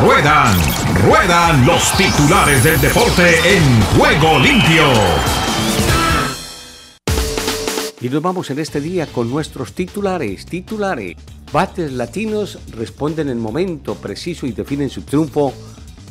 Ruedan, ruedan los titulares del deporte en juego limpio. Y nos vamos en este día con nuestros titulares, titulares. Bates latinos responden en momento preciso y definen su triunfo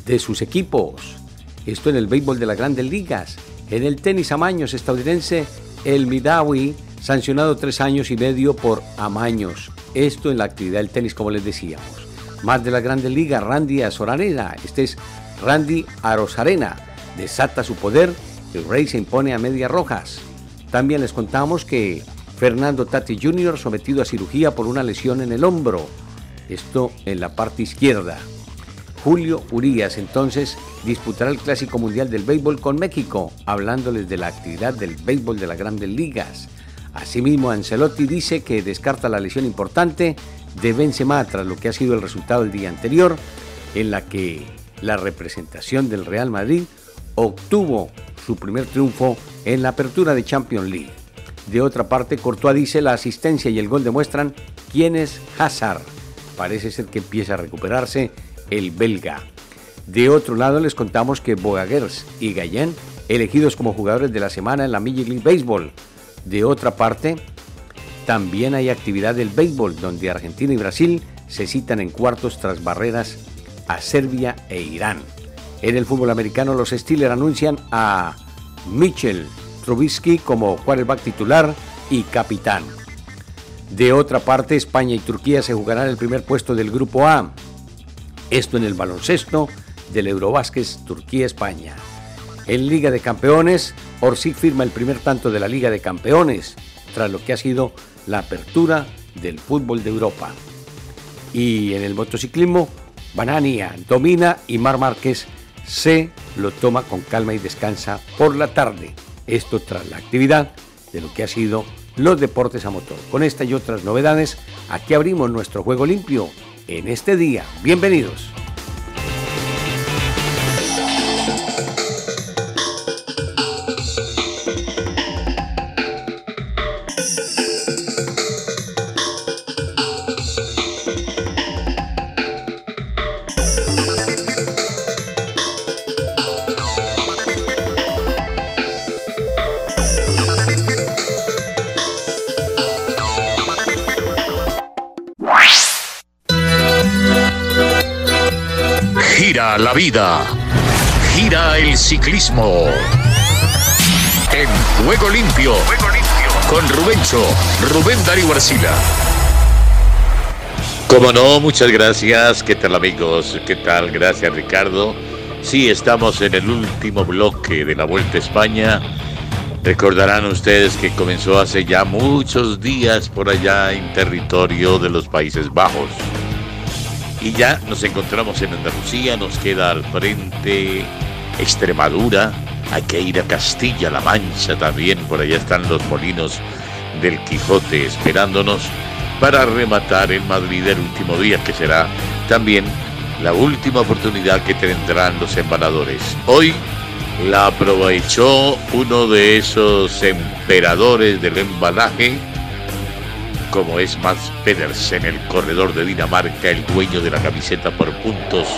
de sus equipos. Esto en el béisbol de las grandes ligas. En el tenis amaños estadounidense, el Midawi, sancionado tres años y medio por amaños. Esto en la actividad del tenis, como les decíamos. Más de la grandes ligas, Randy Azorarena. Este es Randy Arosarena. Desata su poder. El Rey se impone a medias rojas. También les contamos que Fernando Tati Jr. sometido a cirugía por una lesión en el hombro. Esto en la parte izquierda. Julio Urías entonces disputará el Clásico Mundial del Béisbol con México, hablándoles de la actividad del béisbol de las grandes ligas. Asimismo, Ancelotti dice que descarta la lesión importante de Benzema tras lo que ha sido el resultado del día anterior, en la que la representación del Real Madrid obtuvo su primer triunfo en la apertura de Champions League. De otra parte, Courtois dice la asistencia y el gol demuestran quién es Hazard. Parece ser que empieza a recuperarse el belga. De otro lado, les contamos que Boagers y Gayen elegidos como jugadores de la semana en la Major League Baseball. De otra parte, también hay actividad del béisbol, donde Argentina y Brasil se citan en cuartos tras barreras a Serbia e Irán. En el fútbol americano, los Steelers anuncian a Mitchell Trubisky como quarterback titular y capitán. De otra parte, España y Turquía se jugarán el primer puesto del Grupo A. Esto en el baloncesto del Eurobásquet Turquía-España. En Liga de Campeones, Orsic firma el primer tanto de la Liga de Campeones, tras lo que ha sido la apertura del fútbol de Europa. Y en el motociclismo, Banania domina y Mar Márquez se lo toma con calma y descansa por la tarde. Esto tras la actividad de lo que ha sido los deportes a motor. Con esta y otras novedades, aquí abrimos nuestro juego limpio en este día. Bienvenidos. La vida. Gira el ciclismo. En Juego Limpio. Con Rubencho, Rubén Darío Arcila. Como no, muchas gracias. ¿Qué tal amigos? ¿Qué tal? Gracias Ricardo. Sí, estamos en el último bloque de la Vuelta a España. Recordarán ustedes que comenzó hace ya muchos días por allá en territorio de los Países Bajos. Y ya nos encontramos en Andalucía, nos queda al frente Extremadura, hay que ir a Castilla-La Mancha también, por allá están los molinos del Quijote esperándonos para rematar en Madrid el último día, que será también la última oportunidad que tendrán los embaladores. Hoy la aprovechó uno de esos emperadores del embalaje, como es Mats Pedersen, el corredor de Dinamarca, el dueño de la camiseta por puntos,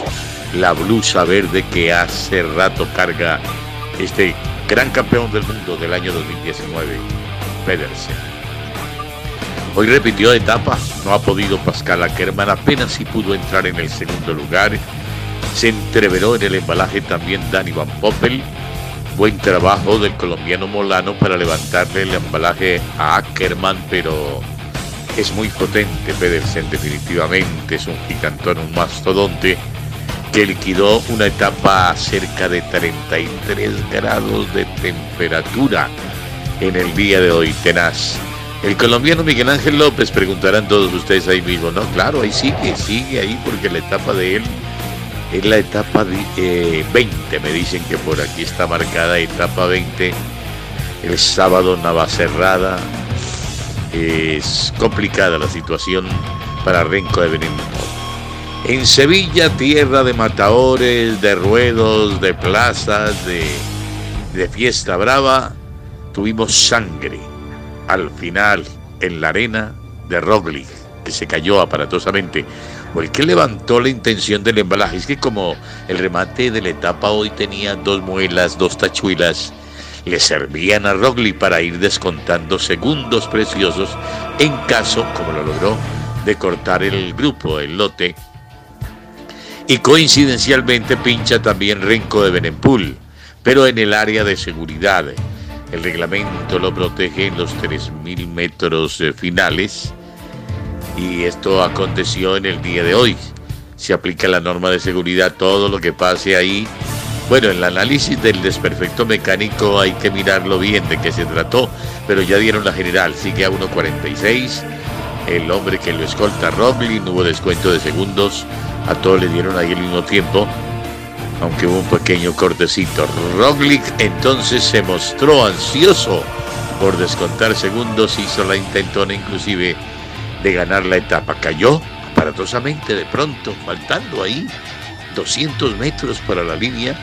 la blusa verde que hace rato carga este gran campeón del mundo del año 2019, Pedersen. Hoy repitió etapa, no ha podido Pascal Ackermann, apenas si pudo entrar en el segundo lugar. Se entreveró en el embalaje también Dani Van Poppel. Buen trabajo del colombiano Molano para levantarle el embalaje a Ackerman, pero es muy potente Pedersen definitivamente, es un gigantón, un mastodonte que liquidó una etapa cerca de 33 grados de temperatura en el día de hoy, tenaz. El colombiano Miguel Ángel López, preguntarán todos ustedes ahí mismo, ¿no? Claro, ahí sigue, sigue ahí porque la etapa de él es la etapa de, 20, eh, me dicen que por aquí está marcada etapa 20, el sábado Navacerrada, es complicada la situación para Renco de Benítez. En Sevilla, tierra de matadores, de ruedos, de plazas, de, de fiesta brava, tuvimos sangre al final en la arena de Roglic, que se cayó aparatosamente o el que levantó la intención del embalaje. Es que como el remate de la etapa hoy tenía dos muelas, dos tachuelas, le servían a Rogli para ir descontando segundos preciosos en caso, como lo logró, de cortar el grupo, el lote. Y coincidencialmente pincha también Renco de Benempul, pero en el área de seguridad. El reglamento lo protege en los 3.000 metros eh, finales y esto aconteció en el día de hoy. Se aplica la norma de seguridad, todo lo que pase ahí. Bueno, el análisis del desperfecto mecánico hay que mirarlo bien de qué se trató, pero ya dieron la general, sigue a 1.46. El hombre que lo escolta, Roblin, hubo descuento de segundos, a todos le dieron ahí el mismo tiempo aunque hubo un pequeño cortecito. Roglic entonces se mostró ansioso por descontar segundos, hizo la intentona inclusive de ganar la etapa. Cayó aparatosamente de pronto, faltando ahí 200 metros para la línea.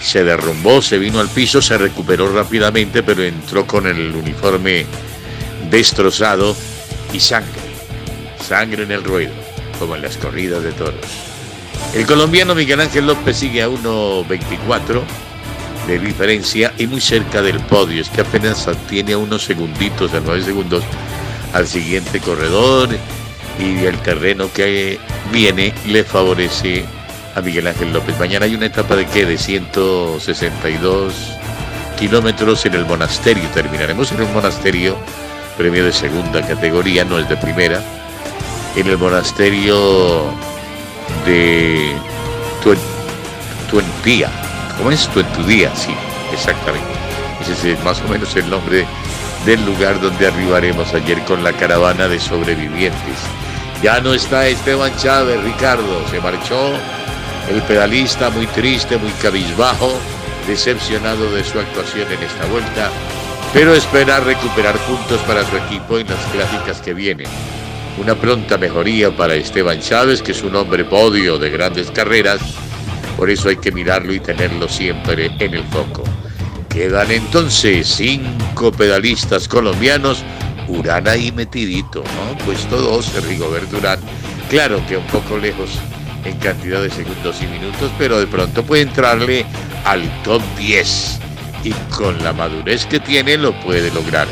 Se derrumbó, se vino al piso, se recuperó rápidamente, pero entró con el uniforme destrozado y sangre. Sangre en el ruedo, como en las corridas de toros. El colombiano Miguel Ángel López sigue a 1.24 de diferencia y muy cerca del podio. Es que apenas tiene unos segunditos, a 9 segundos, al siguiente corredor y el terreno que viene le favorece a Miguel Ángel López. Mañana hay una etapa de qué? De 162 kilómetros en el monasterio. Terminaremos en un monasterio, premio de segunda categoría, no es de primera. En el monasterio de Tuentía. ¿Cómo es? Tuentudía, sí, exactamente. Ese es más o menos el nombre del lugar donde arribaremos ayer con la caravana de sobrevivientes. Ya no está Esteban Chávez, Ricardo, se marchó el pedalista muy triste, muy cabizbajo, decepcionado de su actuación en esta vuelta, pero espera recuperar puntos para su equipo en las clásicas que vienen. Una pronta mejoría para Esteban Chávez, que es un hombre podio de grandes carreras. Por eso hay que mirarlo y tenerlo siempre en el foco. Quedan entonces cinco pedalistas colombianos. Urán ahí metidito, ¿no? Puesto 12, Rigobert Durán. Claro que un poco lejos en cantidad de segundos y minutos, pero de pronto puede entrarle al top 10. Y con la madurez que tiene lo puede lograr.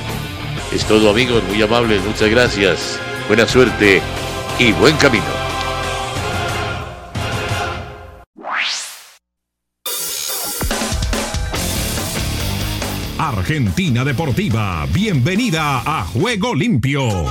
Es todo amigos, muy amables, muchas gracias buena suerte y buen camino. Argentina Deportiva, bienvenida a Juego Limpio.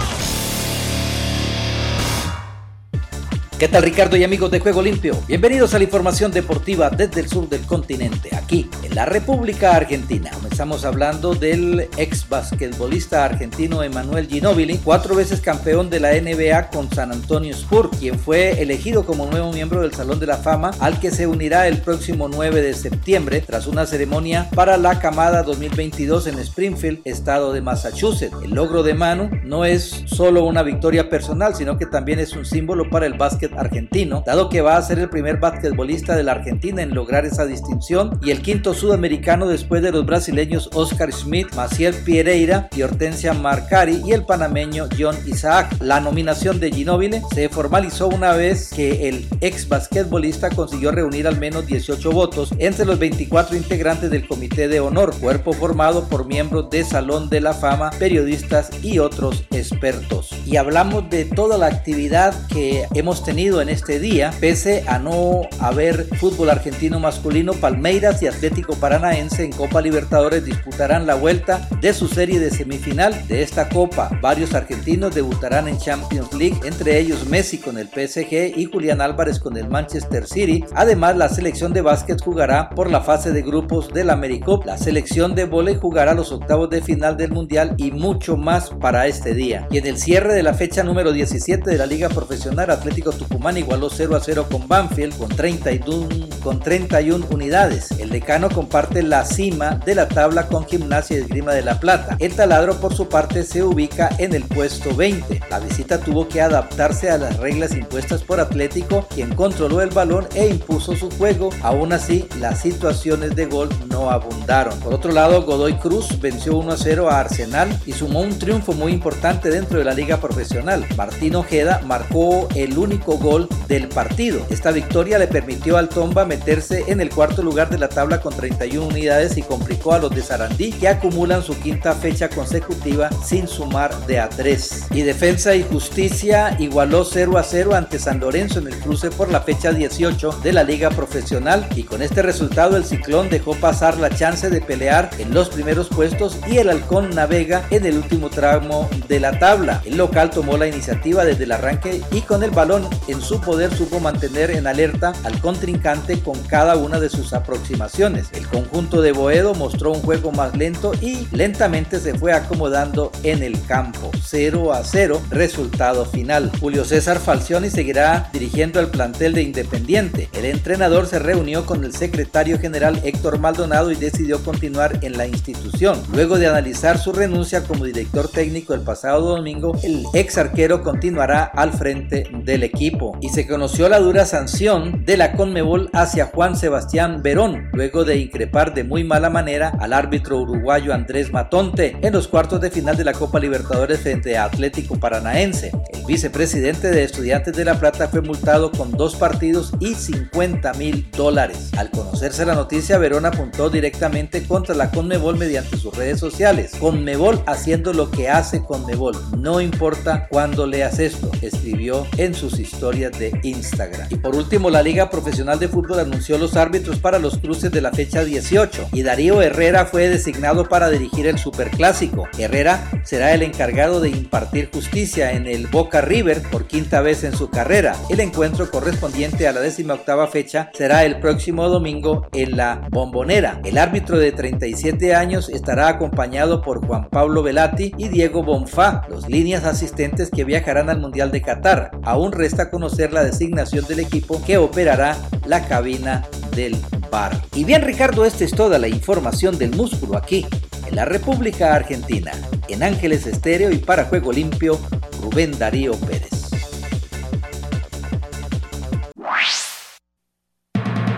¿Qué tal Ricardo y amigos de Juego Limpio? Bienvenidos a la información deportiva desde el sur del continente, aquí en la República Argentina. Comenzamos hablando del ex basquetbolista argentino Emanuel Ginóbili, cuatro veces campeón de la NBA con San Antonio Spurs, quien fue elegido como nuevo miembro del Salón de la Fama, al que se unirá el próximo 9 de septiembre tras una ceremonia para la camada 2022 en Springfield, estado de Massachusetts. El logro de Manu no es solo una victoria personal, sino que también es un símbolo para el básquet argentino, dado que va a ser el primer basquetbolista de la Argentina en lograr esa distinción y el quinto sudamericano después de los brasileños Oscar Schmidt, Maciel Pereira y Hortensia Marcari y el panameño John Isaac. La nominación de Ginóbili se formalizó una vez que el ex basquetbolista consiguió reunir al menos 18 votos entre los 24 integrantes del Comité de Honor, cuerpo formado por miembros de Salón de la Fama, periodistas y otros expertos. Y hablamos de toda la actividad que hemos tenido en este día, pese a no haber fútbol argentino masculino, Palmeiras y Atlético Paranaense en Copa Libertadores disputarán la vuelta de su serie de semifinal de esta Copa. Varios argentinos debutarán en Champions League, entre ellos Messi con el PSG y Julián Álvarez con el Manchester City. Además, la selección de básquet jugará por la fase de grupos del AmeriCup. La selección de vóley jugará los octavos de final del Mundial y mucho más para este día. Y en el cierre de la fecha número 17 de la Liga Profesional Atlético Tucumán igualó 0 a 0 con Banfield con 31, con 31 unidades. El decano comparte la cima de la tabla con Gimnasia y Esgrima de la Plata. El taladro por su parte se ubica en el puesto 20. La visita tuvo que adaptarse a las reglas impuestas por Atlético, quien controló el balón e impuso su juego. Aún así, las situaciones de gol no abundaron. Por otro lado, Godoy Cruz venció 1 a 0 a Arsenal y sumó un triunfo muy importante dentro de la liga profesional. Martín Ojeda marcó el único gol del partido. Esta victoria le permitió al Tomba meterse en el cuarto lugar de la tabla con 31 unidades y complicó a los de Sarandí que acumulan su quinta fecha consecutiva sin sumar de a 3. Y Defensa y Justicia igualó 0 a 0 ante San Lorenzo en el cruce por la fecha 18 de la liga profesional y con este resultado el Ciclón dejó pasar la chance de pelear en los primeros puestos y el Halcón navega en el último tramo de la tabla. El local tomó la iniciativa desde el arranque y con el balón en su poder supo mantener en alerta al contrincante con cada una de sus aproximaciones. El conjunto de Boedo mostró un juego más lento y lentamente se fue acomodando en el campo. 0 a 0, resultado final. Julio César Falcioni seguirá dirigiendo el plantel de Independiente. El entrenador se reunió con el secretario general Héctor Maldonado y decidió continuar en la institución. Luego de analizar su renuncia como director técnico el pasado domingo, el ex arquero continuará al frente del equipo. Y se conoció la dura sanción de la Conmebol hacia Juan Sebastián Verón, luego de increpar de muy mala manera al árbitro uruguayo Andrés Matonte en los cuartos de final de la Copa Libertadores frente a Atlético Paranaense. El vicepresidente de Estudiantes de La Plata fue multado con dos partidos y 50 mil dólares. Al conocerse la noticia, Verón apuntó directamente contra la Conmebol mediante sus redes sociales. Conmebol haciendo lo que hace Conmebol. No importa cuándo leas esto, escribió en sus historias de Instagram. Y por último, la Liga Profesional de Fútbol anunció los árbitros para los cruces de la fecha 18 y Darío Herrera fue designado para dirigir el Superclásico. Herrera será el encargado de impartir justicia en el Boca River por quinta vez en su carrera. El encuentro correspondiente a la décima octava fecha será el próximo domingo en la Bombonera. El árbitro de 37 años estará acompañado por Juan Pablo Velati y Diego Bonfá, los líneas asistentes que viajarán al Mundial de Qatar. Aún resta conocer la designación del equipo que operará la cabina del bar. Y bien Ricardo, esta es toda la información del músculo aquí, en la República Argentina. En Ángeles Estéreo y para Juego Limpio, Rubén Darío Pérez.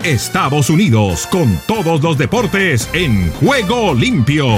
Estados Unidos con todos los deportes en Juego Limpio.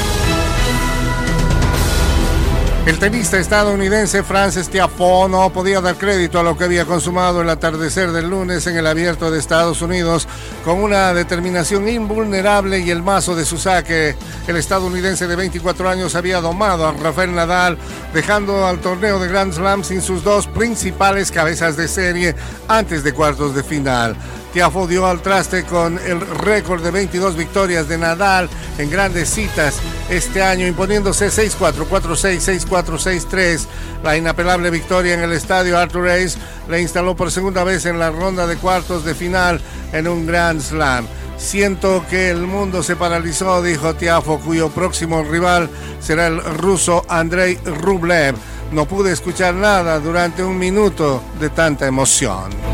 El tenista estadounidense Francis Tiafoe no podía dar crédito a lo que había consumado el atardecer del lunes en el abierto de Estados Unidos con una determinación invulnerable y el mazo de su saque. El estadounidense de 24 años había domado a Rafael Nadal, dejando al torneo de Grand Slam sin sus dos principales cabezas de serie antes de cuartos de final. Tiafo dio al traste con el récord de 22 victorias de Nadal en grandes citas este año, imponiéndose 6-4, 4-6, 6-4, 6-3. La inapelable victoria en el estadio Arthur Ace le instaló por segunda vez en la ronda de cuartos de final en un Grand Slam. Siento que el mundo se paralizó, dijo Tiafo, cuyo próximo rival será el ruso Andrei Rublev. No pude escuchar nada durante un minuto de tanta emoción.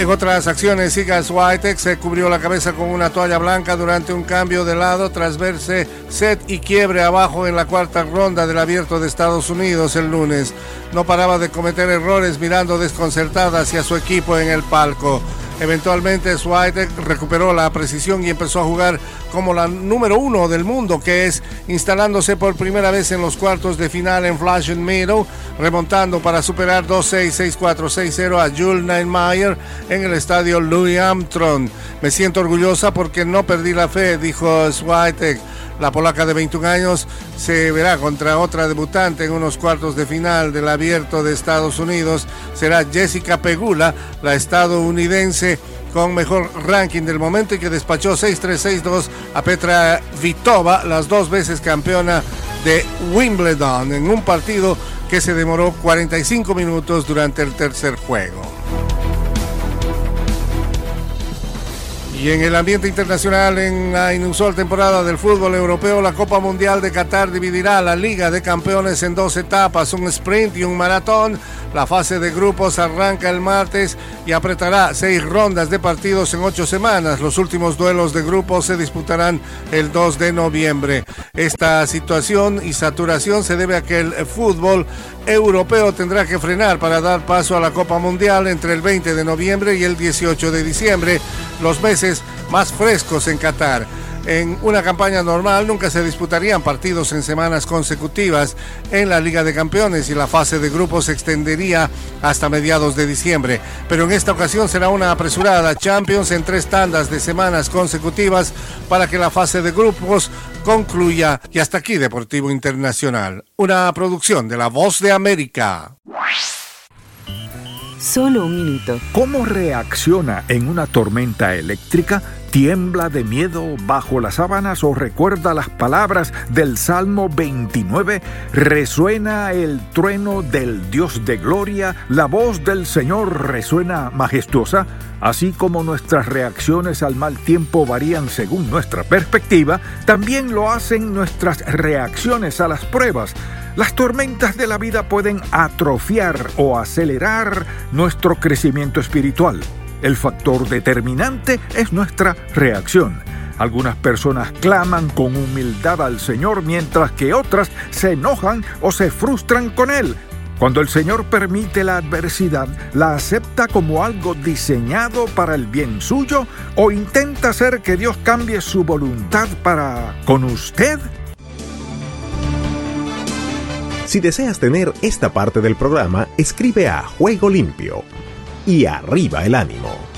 En otras acciones, Iga Swiatek se cubrió la cabeza con una toalla blanca durante un cambio de lado tras verse set y quiebre abajo en la cuarta ronda del Abierto de Estados Unidos el lunes. No paraba de cometer errores mirando desconcertada hacia su equipo en el palco. Eventualmente Swiatek recuperó la precisión y empezó a jugar como la número uno del mundo, que es instalándose por primera vez en los cuartos de final en Flash Meadow, remontando para superar 2-6, 6-4, 6-0 a Jules Neinmayer en el estadio Louis Armstrong. Me siento orgullosa porque no perdí la fe, dijo Swiatek. La polaca de 21 años se verá contra otra debutante en unos cuartos de final del abierto de Estados Unidos. Será Jessica Pegula, la estadounidense con mejor ranking del momento y que despachó 6-3-6-2 a Petra Vitova, las dos veces campeona de Wimbledon, en un partido que se demoró 45 minutos durante el tercer juego. Y en el ambiente internacional, en la inusual temporada del fútbol europeo, la Copa Mundial de Qatar dividirá la Liga de Campeones en dos etapas, un sprint y un maratón. La fase de grupos arranca el martes y apretará seis rondas de partidos en ocho semanas. Los últimos duelos de grupos se disputarán el 2 de noviembre. Esta situación y saturación se debe a que el fútbol europeo tendrá que frenar para dar paso a la Copa Mundial entre el 20 de noviembre y el 18 de diciembre, los meses más frescos en Qatar. En una campaña normal nunca se disputarían partidos en semanas consecutivas en la Liga de Campeones y la fase de grupos se extendería hasta mediados de diciembre. Pero en esta ocasión será una apresurada Champions en tres tandas de semanas consecutivas para que la fase de grupos concluya. Y hasta aquí Deportivo Internacional, una producción de La Voz de América. Solo un minuto. ¿Cómo reacciona en una tormenta eléctrica? ¿Tiembla de miedo bajo las sábanas o recuerda las palabras del Salmo 29? ¿Resuena el trueno del Dios de gloria? ¿La voz del Señor resuena majestuosa? Así como nuestras reacciones al mal tiempo varían según nuestra perspectiva, también lo hacen nuestras reacciones a las pruebas. Las tormentas de la vida pueden atrofiar o acelerar nuestro crecimiento espiritual. El factor determinante es nuestra reacción. Algunas personas claman con humildad al Señor mientras que otras se enojan o se frustran con Él. Cuando el Señor permite la adversidad, ¿la acepta como algo diseñado para el bien suyo o intenta hacer que Dios cambie su voluntad para con usted? Si deseas tener esta parte del programa, escribe a Juego Limpio y arriba el ánimo.